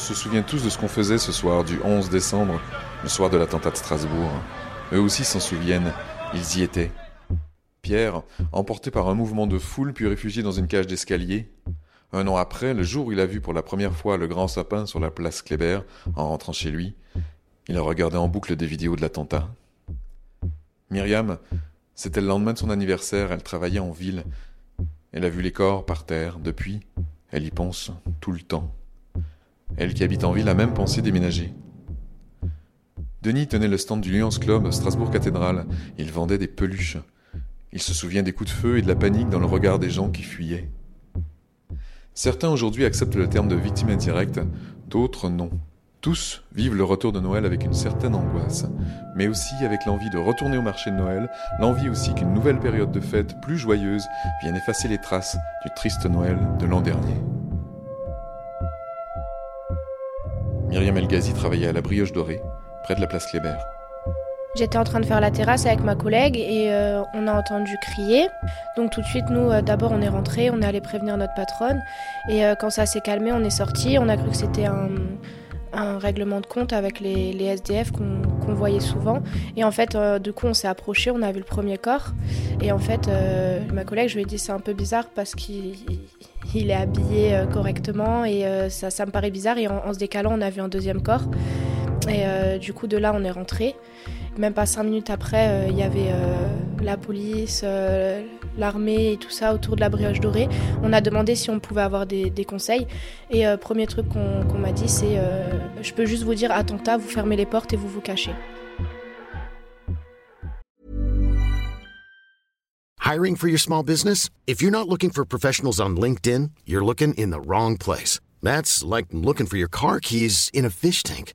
se souvient tous de ce qu'on faisait ce soir du 11 décembre, le soir de l'attentat de Strasbourg. Eux aussi s'en souviennent, ils y étaient. Pierre, emporté par un mouvement de foule puis réfugié dans une cage d'escalier. Un an après, le jour où il a vu pour la première fois le grand sapin sur la place Kléber, en rentrant chez lui, il a regardé en boucle des vidéos de l'attentat. Myriam, c'était le lendemain de son anniversaire, elle travaillait en ville. Elle a vu les corps par terre. Depuis, elle y pense tout le temps. Elle qui habite en ville a même pensé déménager. Denis tenait le stand du Lions Club, Strasbourg Cathédrale. Il vendait des peluches. Il se souvient des coups de feu et de la panique dans le regard des gens qui fuyaient. Certains aujourd'hui acceptent le terme de victime indirecte, d'autres non. Tous vivent le retour de Noël avec une certaine angoisse, mais aussi avec l'envie de retourner au marché de Noël, l'envie aussi qu'une nouvelle période de fête plus joyeuse vienne effacer les traces du triste Noël de l'an dernier. Myriam Elgazi travaillait à la Brioche Dorée, près de la place Kléber. J'étais en train de faire la terrasse avec ma collègue et euh, on a entendu crier. Donc tout de suite, nous, euh, d'abord, on est rentré, on est allé prévenir notre patronne. Et euh, quand ça s'est calmé, on est sorti. On a cru que c'était un, un règlement de compte avec les, SDF qu'on voyait souvent. Et en fait, euh, du coup, on s'est approché, on a vu le premier corps. Et en fait, euh, ma collègue, je lui ai dit c'est un peu bizarre parce qu'il il est habillé euh, correctement et ça, ça me paraît bizarre. Et en, en, se décalant, on a vu un deuxième corps. Et du coup, de là, on est rentré. Même pas cinq minutes après, il y avait la police, l'armée et tout ça autour de la brioche dorée. On a demandé si on pouvait avoir des, des conseils. Et euh, premier truc qu'on qu m'a dit, c'est euh, je peux juste vous dire attentat, vous fermez les portes et vous vous cachez. Hiring for your small business? If you're not looking for professionals on LinkedIn, you're looking in the wrong place. That's like looking for your car keys in a fish tank.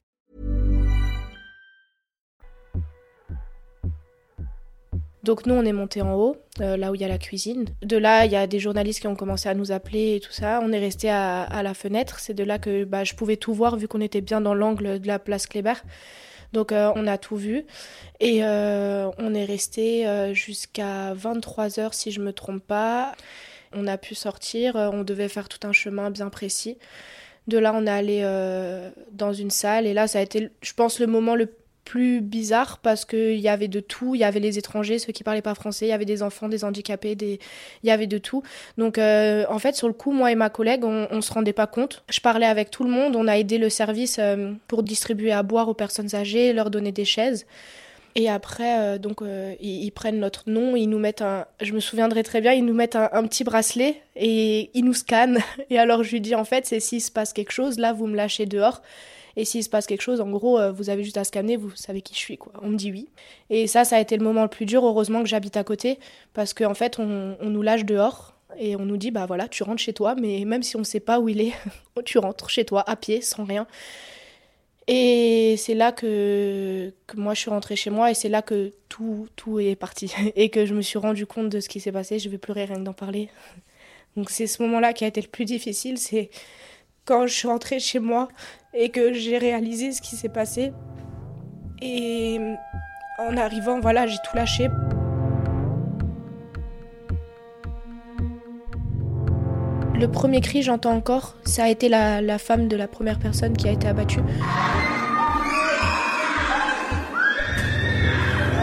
Donc nous, on est monté en haut, euh, là où il y a la cuisine. De là, il y a des journalistes qui ont commencé à nous appeler et tout ça. On est resté à, la fenêtre. C'est de là que bah, je pouvais tout voir vu qu'on était bien dans l'angle de la place Kléber. Donc euh, on a tout vu. Et euh, on est resté jusqu'à 23h si je me trompe pas. On a pu sortir, on devait faire tout un chemin bien précis. De là, on est allé dans une salle et là, ça a été, je pense, le moment le plus bizarre parce qu'il y avait de tout. Il y avait les étrangers, ceux qui parlaient pas français, il y avait des enfants, des handicapés, des... il y avait de tout. Donc euh, en fait, sur le coup, moi et ma collègue, on, on se rendait pas compte. Je parlais avec tout le monde, on a aidé le service euh, pour distribuer à boire aux personnes âgées, leur donner des chaises. Et après, euh, donc, ils, ils, prennent notre nom, ils nous mettent un. Je me souviendrai très bien, ils nous mettent un, un, petit bracelet et ils nous scannent. Et alors, je lui dis, en fait, c'est s'il se passe quelque chose, là, vous me lâchez dehors. Et s'il se passe quelque chose, en gros, euh, vous avez juste à scanner, vous savez qui je suis, quoi. On me dit oui. Et ça, ça a été le moment le plus dur. Heureusement que j'habite à côté, parce qu'en en fait, on, nous lâche dehors et on nous dit, bah voilà, tu rentres chez toi, mais même si on ne sait pas où il est, tu rentres chez toi à pied, sans rien. Et c'est là que, que moi je suis rentrée chez moi et c'est là que tout, tout est parti et que je me suis rendu compte de ce qui s'est passé. Je vais pleurer rien d'en parler. Donc c'est ce moment-là qui a été le plus difficile, c'est quand je suis rentrée chez moi et que j'ai réalisé ce qui s'est passé. Et en arrivant, voilà, j'ai tout lâché. Le premier cri, j'entends encore, ça a été la, femme de la première personne qui a été abattue.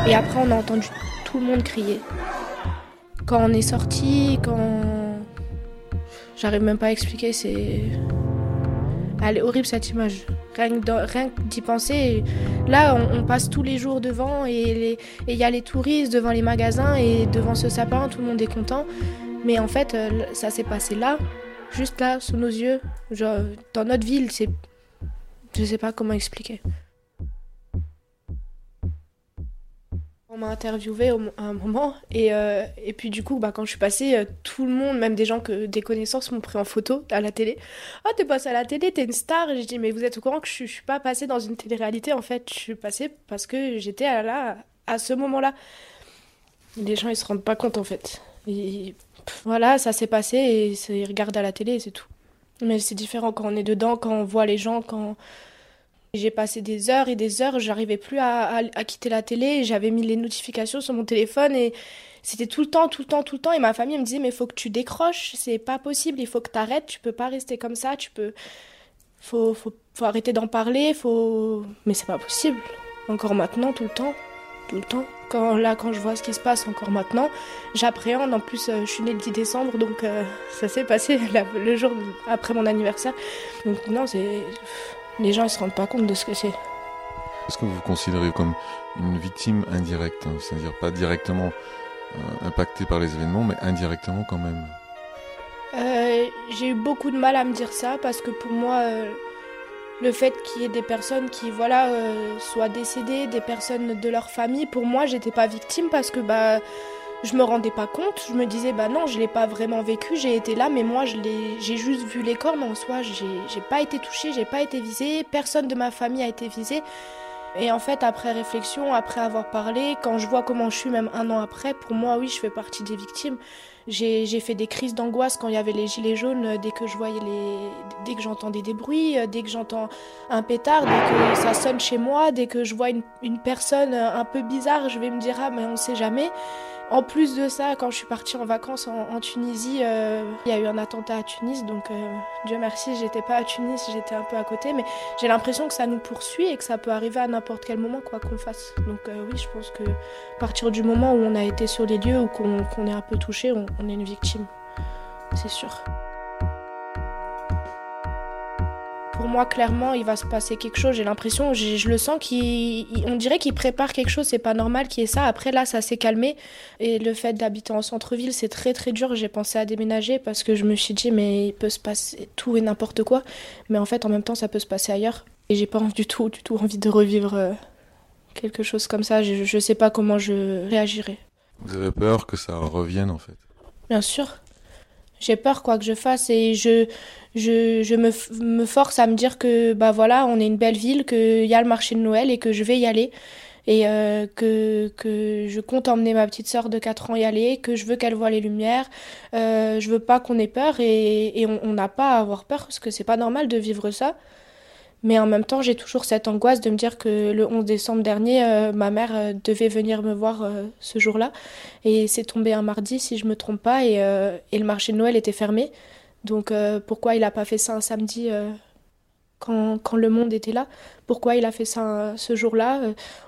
Et après, on a entendu tout le monde crier. Quand on est sorti, quand. J'arrive même pas à expliquer, c'est. Elle est horrible cette image. Rien que d'y penser. Là, on, on, passe tous les jours devant et il y a les touristes devant les magasins et devant ce sapin, tout le monde est content. Mais en fait, euh, ça s'est passé là, juste là, sous nos yeux. Genre, dans notre ville, c'est. Je sais pas comment expliquer. M'a interviewé à un moment et, euh, et puis du coup bah, quand je suis passée euh, tout le monde même des gens que des connaissances m'ont pris en photo à la télé ah oh, t'es passée à la télé t'es une star! Et j'ai dit mais vous êtes au courant que je, je suis pas passée dans une télé-réalité en fait. Je suis passée parce que j'étais là à ce moment là les gens ils se rendent pas compte en fait. Voilà, ça s'est passé et ils regardent à la télé c'est tout. Mais c'est différent quand on est dedans, quand on voit les gens, quand j'ai passé des heures et des heures, j'arrivais plus à, quitter la télé, j'avais mis les notifications sur mon téléphone et c'était tout le temps, tout le temps, tout le temps. Et ma famille me disait, mais il faut que tu décroches, c'est pas possible, il faut que tu arrêtes, tu peux pas rester comme ça, tu peux. Faut, faut, faut arrêter d'en parler, faut. Mais c'est pas possible. Encore maintenant, tout le temps, tout le temps. Quand, là, quand je vois ce qui se passe encore maintenant, j'appréhende. En plus, euh, je suis née le 10 décembre, donc euh, ça s'est passé le jour après mon anniversaire. Donc non, c'est les gens ils se rendent pas compte de ce que c'est. Est-ce que vous vous considérez comme une victime indirecte, hein, c'est-à-dire pas directement euh, impactée par les événements, mais indirectement quand même? J'ai eu beaucoup de mal à me dire ça parce que pour moi, le fait qu'il y ait des personnes qui voilà euh, soient décédées, des personnes de leur famille, pour moi j'étais pas victime parce que bah je me rendais pas compte, je me disais bah non je l'ai pas vraiment vécu, j'ai été là mais moi j'ai juste vu les corps mais en soi j'ai pas été touchée, j'ai pas été visée, personne de ma famille a été visée et en fait après réflexion, après avoir parlé, quand je vois comment je suis même un an après, pour moi oui je fais partie des victimes. J'ai fait des crises d'angoisse quand il y avait les gilets jaunes, euh, dès que je voyais les, dès que j'entendais des bruits, euh, dès que j'entends un pétard, dès que ça sonne chez moi, dès que je vois une, une personne euh, un peu bizarre, je vais me dire ah mais on sait jamais. En plus de ça, quand je suis partie en vacances en, Tunisie, euh, il y a eu un attentat à Tunis, donc euh, Dieu merci, j'étais pas à Tunis, j'étais un peu à côté, mais j'ai l'impression que ça nous poursuit et que ça peut arriver à n'importe quel moment, quoi qu'on fasse. Donc euh, oui, je pense que à partir du moment où on a été sur les lieux ou qu'on est un peu touché, on est une victime, c'est sûr. Pour moi, clairement, il va se passer quelque chose. J'ai l'impression, je le sens qu'on dirait qu'il prépare quelque chose. C'est pas normal qu'il y ait ça. Après, là, ça s'est calmé. Et le fait d'habiter en centre-ville, c'est très très dur. J'ai pensé à déménager parce que je me suis dit, mais il peut se passer tout et n'importe quoi. Mais en fait, en même temps, ça peut se passer ailleurs. Et j'ai pas du tout, du tout envie de revivre euh, quelque chose comme ça. Je, je sais pas comment je réagirai. Vous avez peur que ça revienne en fait? Bien sûr. J'ai peur quoi que je fasse et je, je, je me, me, force à me dire que bah voilà, on est une belle ville, qu'il y a le marché de Noël et que je vais y aller et euh, que, que je compte emmener ma petite sœur de 4 ans y aller, que je veux qu'elle voit les lumières. Euh, je veux pas qu'on ait peur et, et on n'a pas à avoir peur parce que c'est pas normal de vivre ça. Mais en même temps, j'ai toujours cette angoisse de me dire que le 11 décembre dernier, euh, ma mère euh, devait venir me voir euh, ce jour-là. Et c'est tombé un mardi, si je me trompe pas, et, le marché de Noël était fermé. Donc pourquoi il n'a pas fait ça un samedi quand, quand, le monde était là? Pourquoi il a fait ça ce jour-là?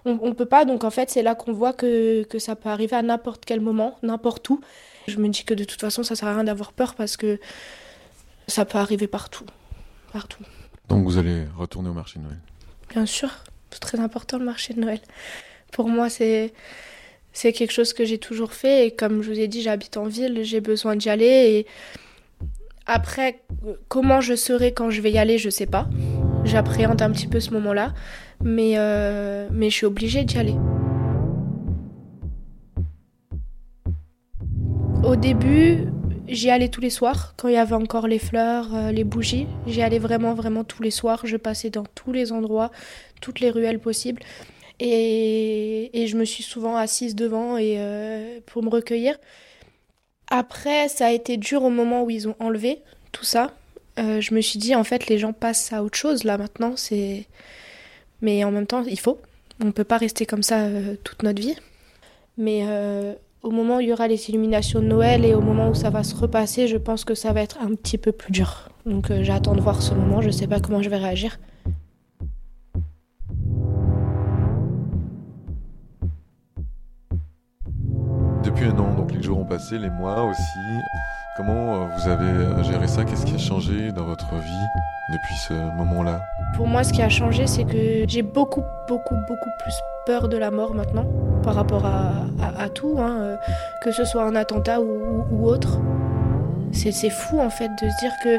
On ne peut pas, donc en fait, c'est là qu'on voit que, que ça peut arriver à n'importe quel moment, n'importe où. Je me dis que de toute façon, ça sert à rien d'avoir peur parce que ça peut arriver partout. Partout. Donc vous allez retourner au marché de Noël Bien sûr, c'est très important le marché de Noël. Pour moi, c'est c'est quelque chose que j'ai toujours fait et comme je vous ai dit, j'habite en ville, j'ai besoin d'y aller et après comment je serai quand je vais y aller, je sais pas. J'appréhende un petit peu ce moment-là, mais euh, mais je suis obligée d'y aller. Au début, J'y allais tous les soirs, quand il y avait encore les fleurs, euh, les bougies. J'y allais vraiment, vraiment tous les soirs. Je passais dans tous les endroits, toutes les ruelles possibles. Et, je me suis souvent assise devant et, euh, pour me recueillir. Après, ça a été dur au moment où ils ont enlevé tout ça. Euh, je me suis dit, en fait, les gens passent à autre chose là maintenant. C'est, Mais en même temps, il faut. On ne peut pas rester comme ça toute notre vie. Mais au moment où il y aura les illuminations de Noël et au moment où ça va se repasser, je pense que ça va être un petit peu plus dur. Donc euh, j'attends de voir ce moment, je ne sais pas comment je vais réagir. Depuis un an, donc les jours ont passé, les mois aussi. Comment euh, vous avez euh, géré ça? Qu'est-ce qui a changé dans votre vie depuis ce moment-là? Pour moi, ce qui a changé, c'est que j'ai beaucoup, beaucoup, beaucoup plus peur de la mort maintenant par rapport à, tout, hein, euh, que ce soit un attentat ou, autre. C'est fou en fait de se dire que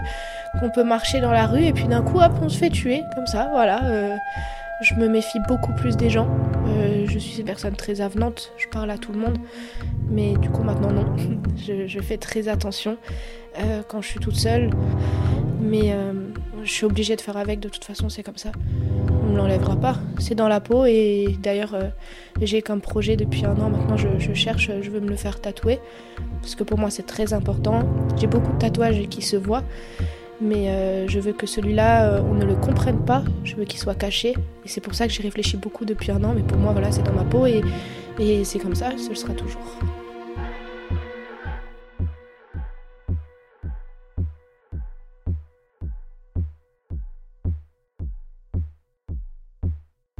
qu'on peut marcher dans la rue et puis d'un coup hop on se fait tuer comme ça voilà. Euh, je me méfie beaucoup plus des gens. Euh, je suis une personne très avenante, je parle à tout le monde, mais du coup maintenant non. je fais très attention quand je suis toute seule, mais je suis obligée de faire avec. De toute façon c'est comme ça. me l'enlèvera pas. C'est dans la peau et d'ailleurs euh, j'ai comme projet depuis un an maintenant, je, cherche, je veux me le faire tatouer parce que pour moi c'est très important. J'ai beaucoup de tatouages qui se voient, mais euh, je veux que celui-là euh, on ne le comprenne pas. Je veux qu'il soit caché et c'est pour ça que j'ai réfléchi beaucoup depuis un an. Mais pour moi voilà c'est dans ma peau et, et c'est comme ça, ce sera toujours.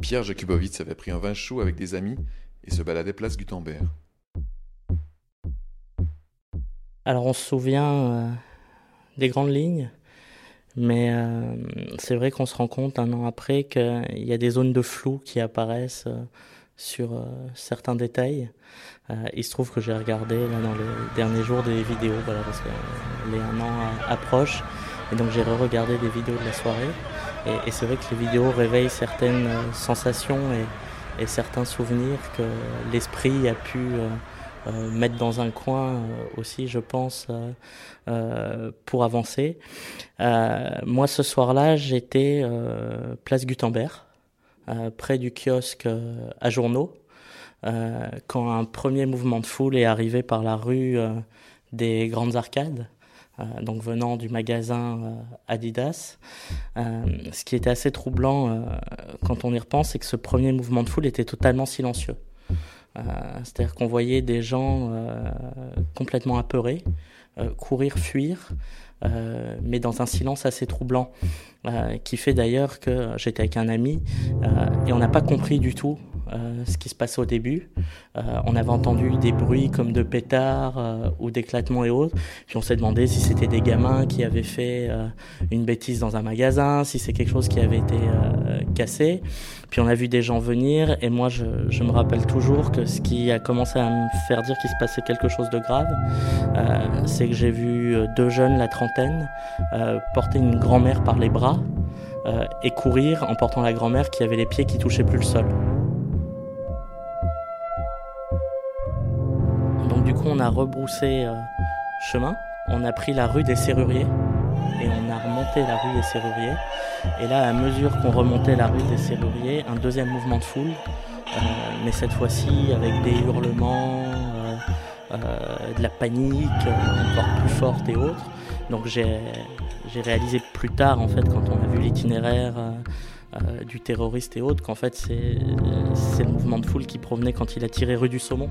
Pierre Jakubowicz avait pris un vin chaud avec des amis et se baladait place Gutenberg. Alors on se souvient euh, des grandes lignes, mais euh, c'est vrai qu'on se rend compte un an après qu'il y a des zones de flou qui apparaissent euh, sur certains détails. il se trouve que j'ai regardé là, dans les derniers jours des vidéos, voilà, parce que les un an approchent, et donc j'ai re-regardé des vidéos de la soirée. Et, c'est vrai que les vidéos réveillent certaines euh, sensations et, certains souvenirs que l'esprit a pu euh, euh, mettre dans un coin aussi, je pense, pour avancer. moi, ce soir-là, j'étais place Gutenberg, près du kiosque à journaux, quand un premier mouvement de foule est arrivé par la rue des Grandes Arcades. Euh, donc venant du magasin euh, Adidas. Euh, ce qui était assez troublant quand on y repense, c'est que ce premier mouvement de foule était totalement silencieux. C'est-à-dire qu'on voyait des gens complètement apeurés, courir, fuir, mais dans un silence assez troublant, qui fait d'ailleurs que j'étais avec un ami et on n'a pas compris du tout euh, ce qui se passait au début. Euh, on avait entendu des bruits comme de pétards euh, ou d'éclatements et autres. Puis on s'est demandé si c'était des gamins qui avaient fait une bêtise dans un magasin, si c'est quelque chose qui avait été cassé. Puis on a vu des gens venir et moi je, me rappelle toujours que ce qui a commencé à me faire dire qu'il se passait quelque chose de grave, c'est que j'ai vu deux jeunes, la trentaine, porter une grand-mère par les bras. et courir en portant la grand-mère qui avait les pieds qui touchaient plus le sol. du coup, on a rebroussé euh, chemin. On a pris la rue des Serruriers et on a remonté la rue des Serruriers. Et là, à mesure qu'on remontait la rue des Serruriers, un deuxième mouvement de foule, euh, mais cette fois-ci avec des hurlements, euh, de la panique encore plus forte et autres. Donc j'ai réalisé plus tard, en fait, quand on a vu l'itinéraire du terroriste et autres, qu'en fait c'est le mouvement de foule qui provenait quand il a tiré rue du Saumon.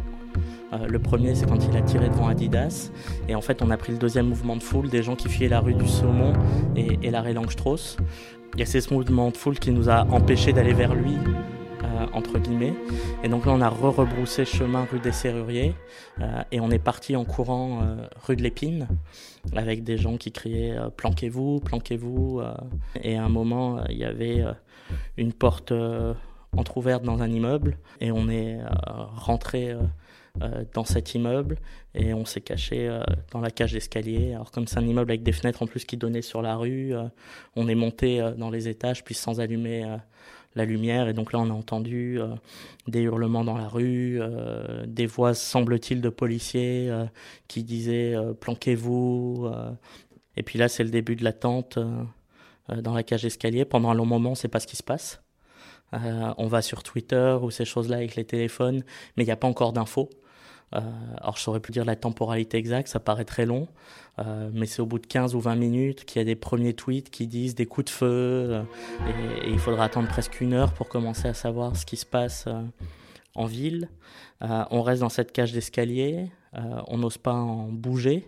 Euh, le premier, c'est quand il a tiré devant Adidas. Et en fait, on a pris le deuxième mouvement de foule, des gens qui fuyaient la rue du Saumon et, et la rue Langstrauss. Y a ce mouvement de foule qui nous a empêchés d'aller vers lui, euh, entre guillemets. Et donc là, on a re-rebroussé chemin rue des Serruriers euh, et on est parti en courant rue de l'Épine avec des gens qui criaient planquez-vous, planquez-vous. et à un moment, il y avait une porte entr'ouverte dans un immeuble et on est rentré euh, dans cet immeuble et on s'est caché euh, dans la cage d'escalier. Alors comme c'est un immeuble avec des fenêtres en plus qui donnaient sur la rue, euh, on est monté dans les étages puis sans allumer la lumière et donc là on a entendu des hurlements dans la rue, des voix semble-t-il de policiers qui disaient planquez-vous. et puis là c'est le début de l'attente dans la cage d'escalier. Pendant un long moment on ne sait pas ce qui se passe. on va sur Twitter ou ces choses-là avec les téléphones, mais il n'y a pas encore d'infos. Euh, alors je saurais plus dire la temporalité exacte, ça paraît très long, euh, mais c'est au bout de 15 ou 20 minutes qu'il y a des premiers tweets qui disent des coups de feu, euh, et, il faudra attendre presque une heure pour commencer à savoir ce qui se passe en ville. on reste dans cette cage d'escalier, on n'ose pas en bouger.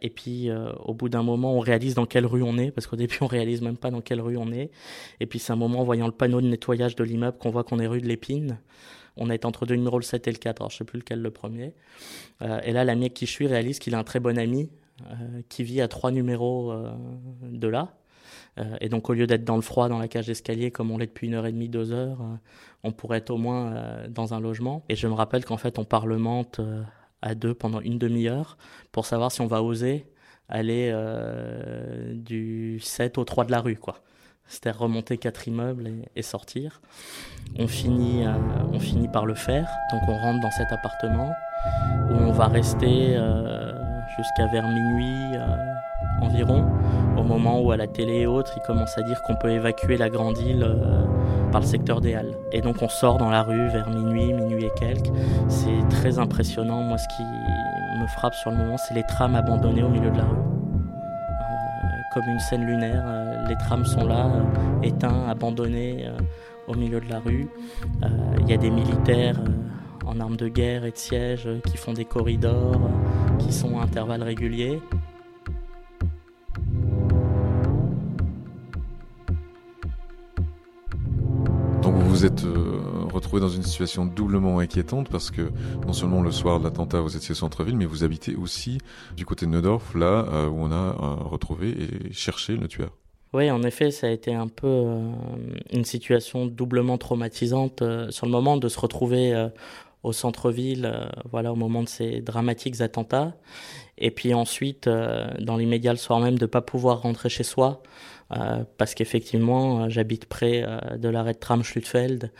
et puis au bout d'un moment, on réalise dans quelle rue on est, parce qu'au début on réalise même pas dans quelle rue on est. Et puis c'est un moment en voyant le panneau de nettoyage de l'immeuble qu'on voit qu'on est rue de l'Épine. On est entre deux numéros, le 7 et le 4. Alors, je sais plus lequel le premier. Euh, et là, l'ami qui je suis réalise qu'il a un très bon ami euh, qui vit à trois numéros euh, de là. et donc, au lieu d'être dans le froid, dans la cage d'escalier, comme on l'est depuis une heure et demie, deux heures, on pourrait être au moins dans un logement. Et je me rappelle qu'en fait, on parlemente à deux pendant une demi-heure pour savoir si on va oser aller du 7 au 3 de la rue, quoi. C'était remonter quatre immeubles et, sortir. On finit, euh, on finit par le faire. Donc on rentre dans cet appartement où on va rester euh, jusqu'à vers minuit, euh, environ, au moment où à la télé et autres, ils commencent à dire qu'on peut évacuer la grande île par le secteur des Halles. Et donc on sort dans la rue vers minuit, minuit et quelques. C'est très impressionnant. Moi, ce qui me frappe sur le moment, c'est les trams abandonnés au milieu de la rue. Euh, comme une scène lunaire, euh, les trams sont là, éteints, abandonnés au milieu de la rue. Il y a des militaires en armes de guerre et de siège qui font des corridors, qui sont à intervalles réguliers. vous êtes euh, retrouvé dans une situation doublement inquiétante parce que non seulement le soir de l'attentat vous étiez au centre-ville, mais vous habitez aussi du côté de Neudorf, là euh, où on a euh, retrouvé et cherché le tueur. Oui, en effet, ça a été un peu une situation doublement traumatisante sur le moment de se retrouver au centre-ville, voilà, au moment de ces dramatiques attentats, et puis ensuite, dans l'immédiat le soir même, de ne pas pouvoir rentrer chez soi, euh, parce qu'effectivement, euh, j'habite près euh, de l'arrêt de tram Schlütfeld,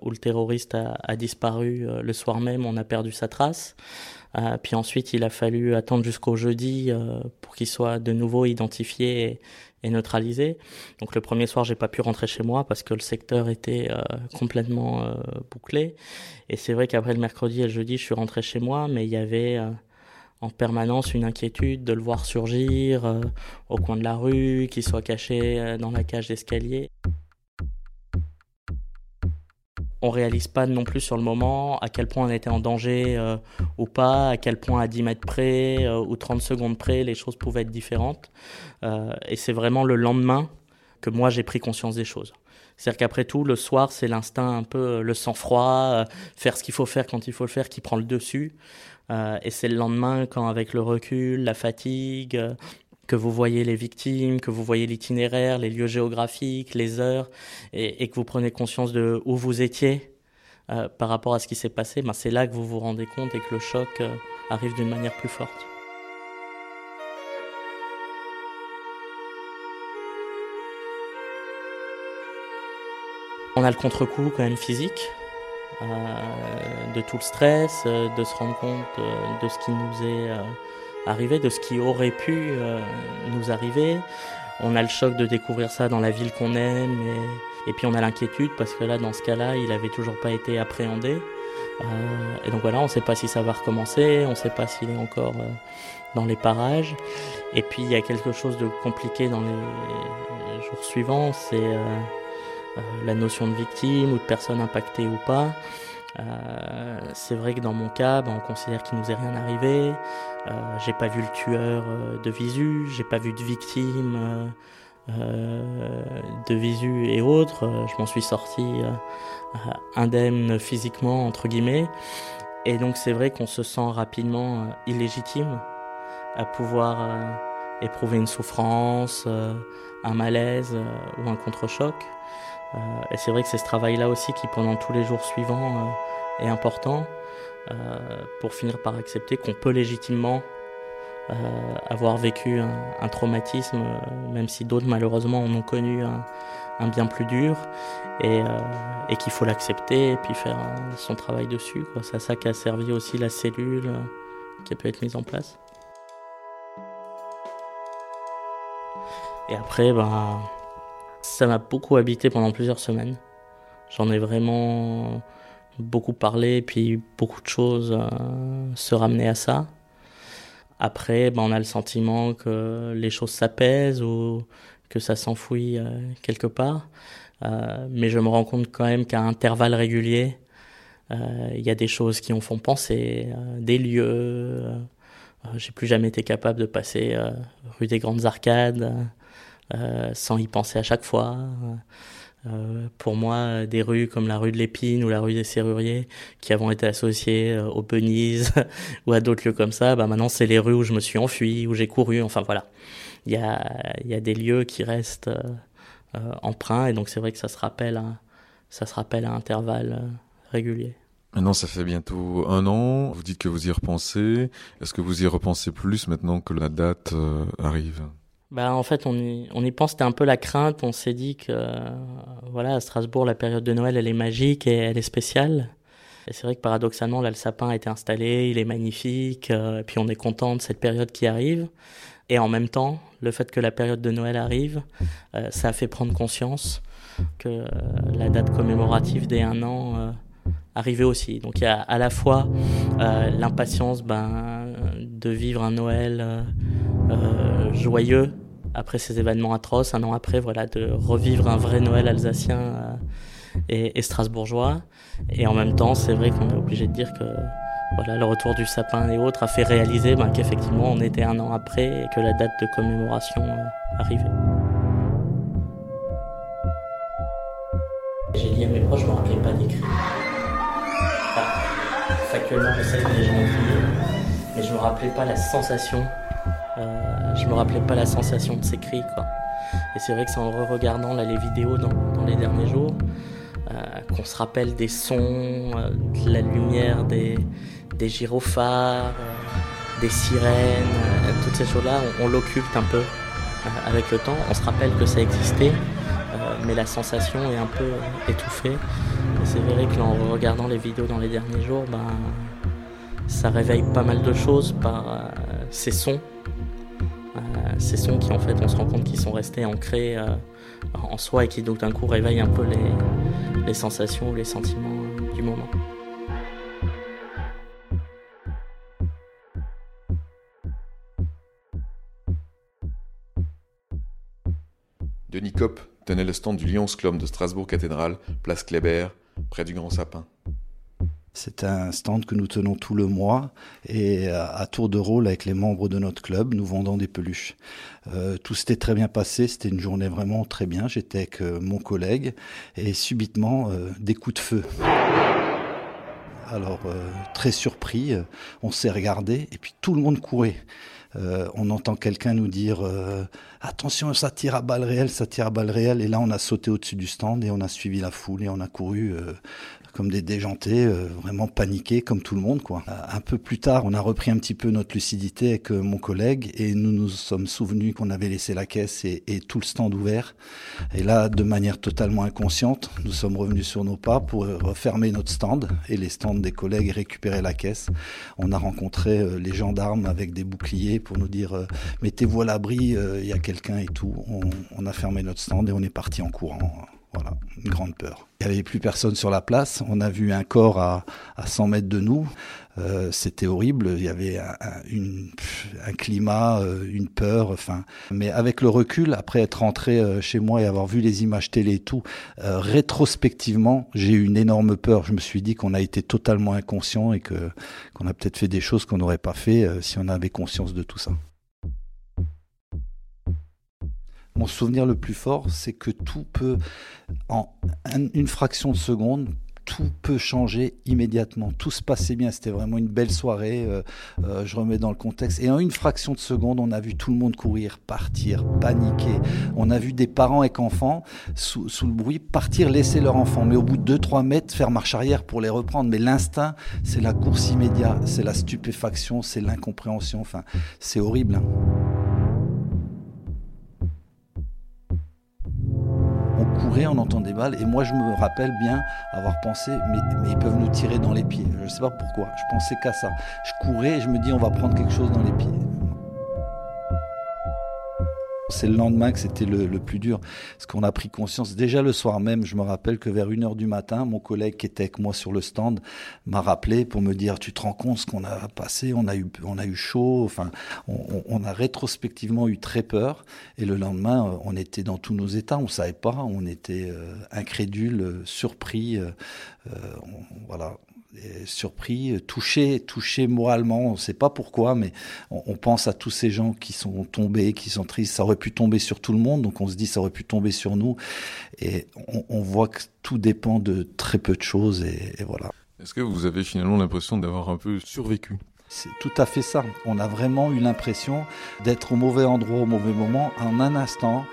où le terroriste a, disparu le soir même, on a perdu sa trace. puis ensuite, il a fallu attendre jusqu'au jeudi pour qu'il soit de nouveau identifié et, neutralisé. Donc le premier soir, j'ai pas pu rentrer chez moi parce que le secteur était complètement bouclé. Et c'est vrai qu'après le mercredi et le jeudi, je suis rentré chez moi, mais il y avait en permanence une inquiétude de le voir surgir euh, au coin de la rue, qu'il soit caché euh, dans la cage d'escalier. On réalise pas non plus sur le moment à quel point on était en danger euh, ou pas, à quel point à 10 mètres près ou 30 secondes près les choses pouvaient être différentes. et c'est vraiment le lendemain que moi j'ai pris conscience des choses. C'est-à-dire qu'après tout, le soir, c'est l'instinct un peu, le sang-froid, faire ce qu'il faut faire quand il faut le faire qui prend le dessus. Euh, et c'est le lendemain quand, avec le recul, la fatigue, euh, que vous voyez les victimes, que vous voyez l'itinéraire, les lieux géographiques, les heures, et, que vous prenez conscience de où vous étiez euh, par rapport à ce qui s'est passé, ben c'est là que vous vous rendez compte et que le choc arrive d'une manière plus forte. On a le contre-coup quand même physique, de tout le stress, euh, de se rendre compte euh, de ce qui nous est arrivé, de ce qui aurait pu nous arriver. On a le choc de découvrir ça dans la ville qu'on aime et, puis on a l'inquiétude parce que là, dans ce cas-là, il avait toujours pas été appréhendé. et donc voilà, on ne sait pas si ça va recommencer, on ne sait pas s'il est encore dans les parages. Et puis il y a quelque chose de compliqué dans les jours suivants, c'est euh, la notion de victime ou de personne impactée ou pas. Euh, c'est vrai que dans mon cas, ben, on considère qu'il nous est rien arrivé. Euh, j'ai pas vu le tueur euh, de visu, j'ai pas vu de victime de visu et autres. je m'en suis sorti indemne physiquement entre guillemets. Et donc c'est vrai qu'on se sent rapidement illégitime à pouvoir éprouver une souffrance, un malaise ou un contre-choc. Euh, et c'est vrai que c'est ce travail-là aussi qui, pendant tous les jours suivants, euh, est important euh, pour finir par accepter qu'on peut légitimement avoir vécu un, traumatisme, même si d'autres malheureusement en ont connu un, bien plus dur, et, qu'il faut l'accepter et puis faire son travail dessus. C'est à ça qu'a servi aussi la cellule qui a pu être mise en place. Et après, ben, ça m'a beaucoup habité pendant plusieurs semaines. J'en ai vraiment beaucoup parlé, puis beaucoup de choses euh, se ramenaient à ça. Après, ben, on a le sentiment que les choses s'apaisent ou que ça s'enfouit euh, quelque part. Euh, mais je me rends compte quand même qu'à intervalles réguliers, il y a des choses qui en font penser, des lieux. J'ai plus jamais été capable de passer rue des Grandes Arcades sans y penser à chaque fois. Euh, pour moi, des rues comme la rue de l'Épine ou la rue des Serruriers, qui avons été associées euh, aux ou à d'autres lieux comme ça, bah maintenant c'est les rues où je me suis enfui, où j'ai couru. Enfin voilà, il y a, y a des lieux qui restent euh, emprunts et donc c'est vrai que ça se rappelle, ça se rappelle à intervalles réguliers. Maintenant, ça fait bientôt un an. Vous dites que vous y repensez. Est-ce que vous y repensez plus maintenant que la date arrive? Bah, en fait, on y, on y pense, c'était un peu la crainte. On s'est dit que, voilà, à Strasbourg, la période de Noël, elle est magique et elle est spéciale. Et c'est vrai que paradoxalement, là, le sapin a été installé, il est magnifique, euh, et puis on est content de cette période qui arrive. Et en même temps, le fait que la période de Noël arrive, ça a fait prendre conscience que la date commémorative des un an arrivait aussi. Donc il y a à la fois l'impatience ben, de vivre un Noël joyeux après ces événements atroces, un an après, voilà, de revivre un vrai Noël alsacien euh, et, strasbourgeois. Et en même temps, c'est vrai qu'on est obligé de dire que voilà, le retour du sapin et autres a fait réaliser ben, qu'effectivement on était un an après et que la date de commémoration euh, arrivait. J'ai dit à mes proches, je ne me rappelais pas d'écrire. Enfin, factuellement, je sais que gens mais je ne me rappelais pas la sensation euh, je me rappelais pas la sensation de ces cris, quoi. Et c'est vrai que c'est en re-regardant les vidéos dans, les derniers jours euh, qu'on se rappelle des sons, euh, de la lumière des, gyrophares, des sirènes, toutes ces choses-là, on, l'occulte un peu avec le temps. On se rappelle que ça existait, mais la sensation est un peu étouffée. Et c'est vrai que en regardant les vidéos dans les derniers jours, ben, ça réveille pas mal de choses par ces sons ces sons qui en fait on se rend compte qu'ils sont restés ancrés euh, en soi et qui donc d'un coup réveillent un peu les, sensations ou les sentiments du moment. Denis Kopp tenait le stand du Lions Club de Strasbourg Cathédrale, place Kléber, près du Grand Sapin. C'est un stand que nous tenons tout le mois et à tour de rôle avec les membres de notre club, nous vendons des peluches. Euh, tout s'était très bien passé, c'était une journée vraiment très bien. J'étais avec euh, mon collègue et subitement euh, des coups de feu. Alors très surpris, on s'est regardé et puis tout le monde courait. on entend quelqu'un nous dire attention ça tire à balles réelles, ça tire à balles réelles et là on a sauté au-dessus du stand et on a suivi la foule et on a couru comme des déjantés, euh, vraiment paniqués comme tout le monde. Quoi. Un peu plus tard, on a repris un petit peu notre lucidité avec euh, mon collègue et nous nous sommes souvenus qu'on avait laissé la caisse et, tout le stand ouvert. Et là, de manière totalement inconsciente, nous sommes revenus sur nos pas pour refermer notre stand et les stands des collègues et récupérer la caisse. On a rencontré euh, les gendarmes avec des boucliers pour nous dire mettez-vous à l'abri, il y a quelqu'un et tout. On a fermé notre stand et on est parti en courant. Voilà, une grande peur. Il n'y avait plus personne sur la place. On a vu un corps à, à 100 mètres de nous. Euh, c'était horrible. Il y avait un, une, un climat, euh, une peur. Enfin, mais avec le recul, après être rentré euh, chez moi et avoir vu les images télé et tout, rétrospectivement, j'ai eu une énorme peur. Je me suis dit qu'on a été totalement inconscient et que qu'on a peut-être fait des choses qu'on n'aurait pas fait si on avait conscience de tout ça. Mon souvenir le plus fort, c'est que tout peut, en une fraction de seconde, tout peut changer immédiatement. Tout se passait bien, c'était vraiment une belle soirée. Euh, euh, je remets dans le contexte. Et en une fraction de seconde, on a vu tout le monde courir, partir, paniquer. On a vu des parents avec enfants, sous, le bruit, partir, laisser leur enfant. Mais au bout de 2-3 mètres, faire marche arrière pour les reprendre. Mais l'instinct, c'est la course immédiate, c'est la stupéfaction, c'est l'incompréhension. Enfin, c'est horrible. Hein. Courait, on entend des balles. Et moi, je me rappelle bien avoir pensé, mais, mais ils peuvent nous tirer dans les pieds. Je ne sais pas pourquoi. Je pensais qu'à ça. Je courais et je me dis, on va prendre quelque chose dans les pieds. C'est le lendemain que c'était le, plus dur, parce qu'on a pris conscience. Déjà le soir même, je me rappelle que vers 1h du matin, mon collègue qui était avec moi sur le stand m'a rappelé pour me dire, tu te rends compte ce qu'on a passé, on a eu, on a eu chaud, enfin, on, a rétrospectivement eu très peur. Et le lendemain, on était dans tous nos états, on savait pas, on était euh, incrédule, surpris, euh, euh, voilà surpris, touché, touché moralement. On ne sait pas pourquoi, mais on, pense à tous ces gens qui sont tombés, qui sont tristes. Ça aurait pu tomber sur tout le monde, donc on se dit ça aurait pu tomber sur nous. Et on, voit que tout dépend de très peu de choses, et, et voilà. Est-ce que vous avez finalement l'impression d'avoir un peu survécu? C'est tout à fait ça. On a vraiment eu l'impression d'être au mauvais endroit au mauvais moment en un instant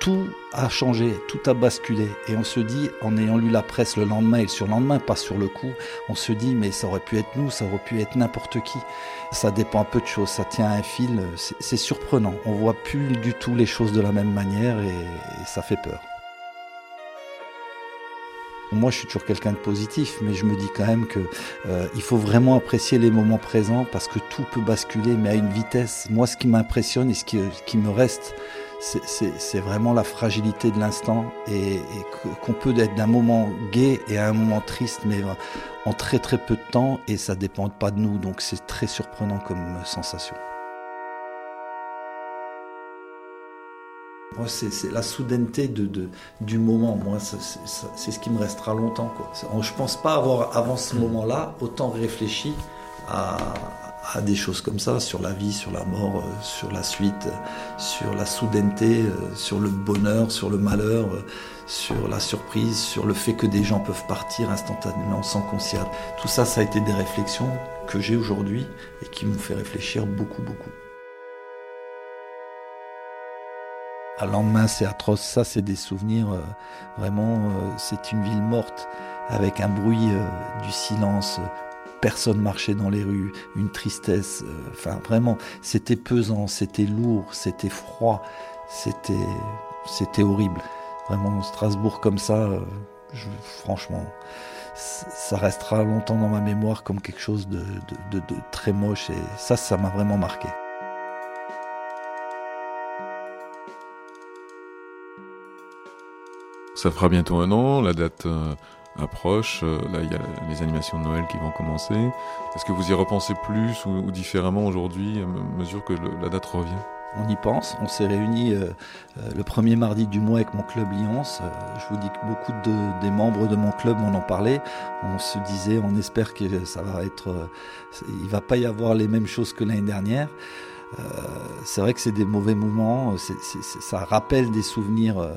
tout a changé, tout a basculé. Et on se dit, en ayant lu la presse le lendemain et le surlendemain, pas sur le coup, on se dit, mais ça aurait pu être nous, ça aurait pu être n'importe qui. Ça dépend un peu de choses, ça tient à un fil. C'est surprenant. On voit plus du tout les choses de la même manière et, ça fait peur. Moi, je suis toujours quelqu'un de positif, mais je me dis quand même que euh, il faut vraiment apprécier les moments présents parce que tout peut basculer, mais à une vitesse. Moi, ce qui m'impressionne et ce qui, qui me reste, c'est vraiment la fragilité de l'instant et, qu'on peut être d'un moment gai et à un moment triste, mais en très très peu de temps et ça dépend pas de nous. Donc c'est très surprenant comme sensation. Moi, c'est la soudaineté du moment. Moi, c'est ce qui me restera longtemps. Quoi. Je pense pas avoir, avant ce moment-là, autant réfléchi à, des choses comme ça, sur la vie, sur la mort, euh, sur la suite, euh, sur la soudaineté, euh, sur le bonheur, sur le malheur, sur la surprise, sur le fait que des gens peuvent partir instantanément sans qu'on Tout ça, ça a été des réflexions que j'ai aujourd'hui et qui m'ont fait réfléchir beaucoup, beaucoup. À lendemain, c'est atroce. Ça, c'est des souvenirs. Vraiment, c'est une ville morte avec un bruit du silence. Personne marchait dans les rues, une tristesse. Enfin, vraiment, c'était pesant, c'était lourd, c'était froid, c'était, horrible. Vraiment, Strasbourg comme ça, franchement, ça restera longtemps dans ma mémoire comme quelque chose de, de très moche. Et ça, ça m'a vraiment marqué. Ça fera bientôt un an, la date euh, approche, euh, là il y a les animations de Noël qui vont commencer. Est-ce que vous y repensez plus ou, différemment aujourd'hui, à mesure que la date revient? On y pense. On s'est réunis euh, le premier mardi du mois avec mon club Lyons. je vous dis que beaucoup de, des membres de mon club m'en ont parlé. On se disait, on espère que ça va être, il va pas y avoir les mêmes choses que l'année dernière. Euh, c'est vrai que c'est des mauvais moments, ça rappelle des souvenirs euh,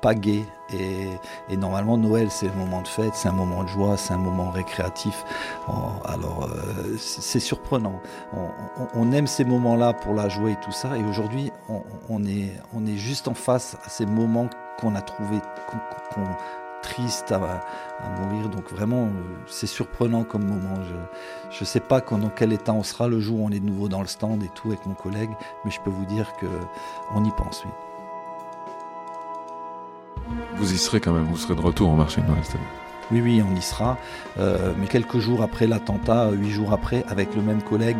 pas gays. Et, normalement, Noël, c'est un moment de fête, c'est un moment de joie, c'est un moment récréatif. alors, euh, c'est surprenant. On, aime ces moments-là pour la joie et tout ça. Et aujourd'hui, on, est, on est juste en face à ces moments qu'on a trouvés, qu'on triste à, mourir. Donc vraiment, euh, c'est surprenant comme moment. Je ne sais pas dans quel état on sera le jour où on est de nouveau dans le stand et tout avec mon collègue, mais je peux vous dire que on y pense, oui. Vous y serez quand même, vous serez de retour au marché de Noël oui, oui, on y sera. Euh, mais quelques jours après l'attentat, huit jours après, avec le même collègue,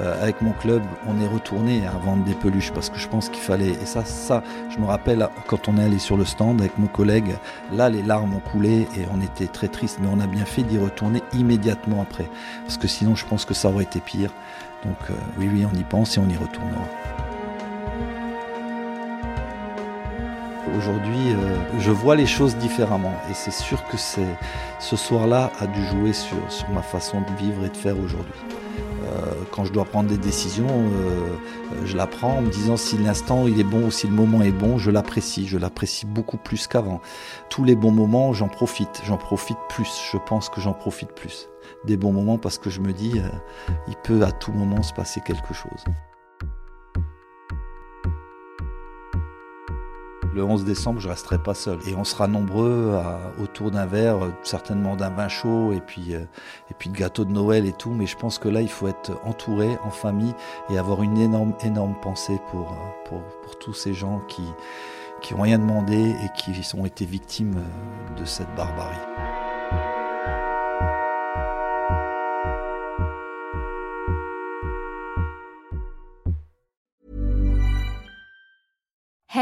euh, avec mon club, on est retourné à vendre des peluches parce que je pense qu'il fallait. Et ça, ça, je me rappelle quand on est allé sur le stand avec mon collègue, là, les larmes ont coulé et on était très triste. Mais on a bien fait d'y retourner immédiatement après, parce que sinon, je pense que ça aurait été pire. Donc, euh, oui, oui, on y pense et on y retournera. Aujourd'hui, euh, je vois les choses différemment et c'est sûr que c'est ce soir-là a dû jouer sur, ma façon de vivre et de faire aujourd'hui. Euh, quand je dois prendre des décisions, euh, je la prends en me disant si l'instant est bon ou si le moment est bon, je l'apprécie. Je l'apprécie beaucoup plus qu'avant. Tous les bons moments, j'en profite. J'en profite plus. Je pense que j'en profite plus. Des bons moments parce que je me dis, il peut à tout moment se passer quelque chose. Le 11 décembre, je resterai pas seul. Et on sera nombreux autour d'un verre, certainement d'un vin chaud et puis, euh, de gâteau de Noël et tout. Mais je pense que là, il faut être entouré en famille et avoir une énorme, énorme pensée pour, euh, tous ces gens qui, qui rien demandé et qui ont été victimes euh, de cette barbarie.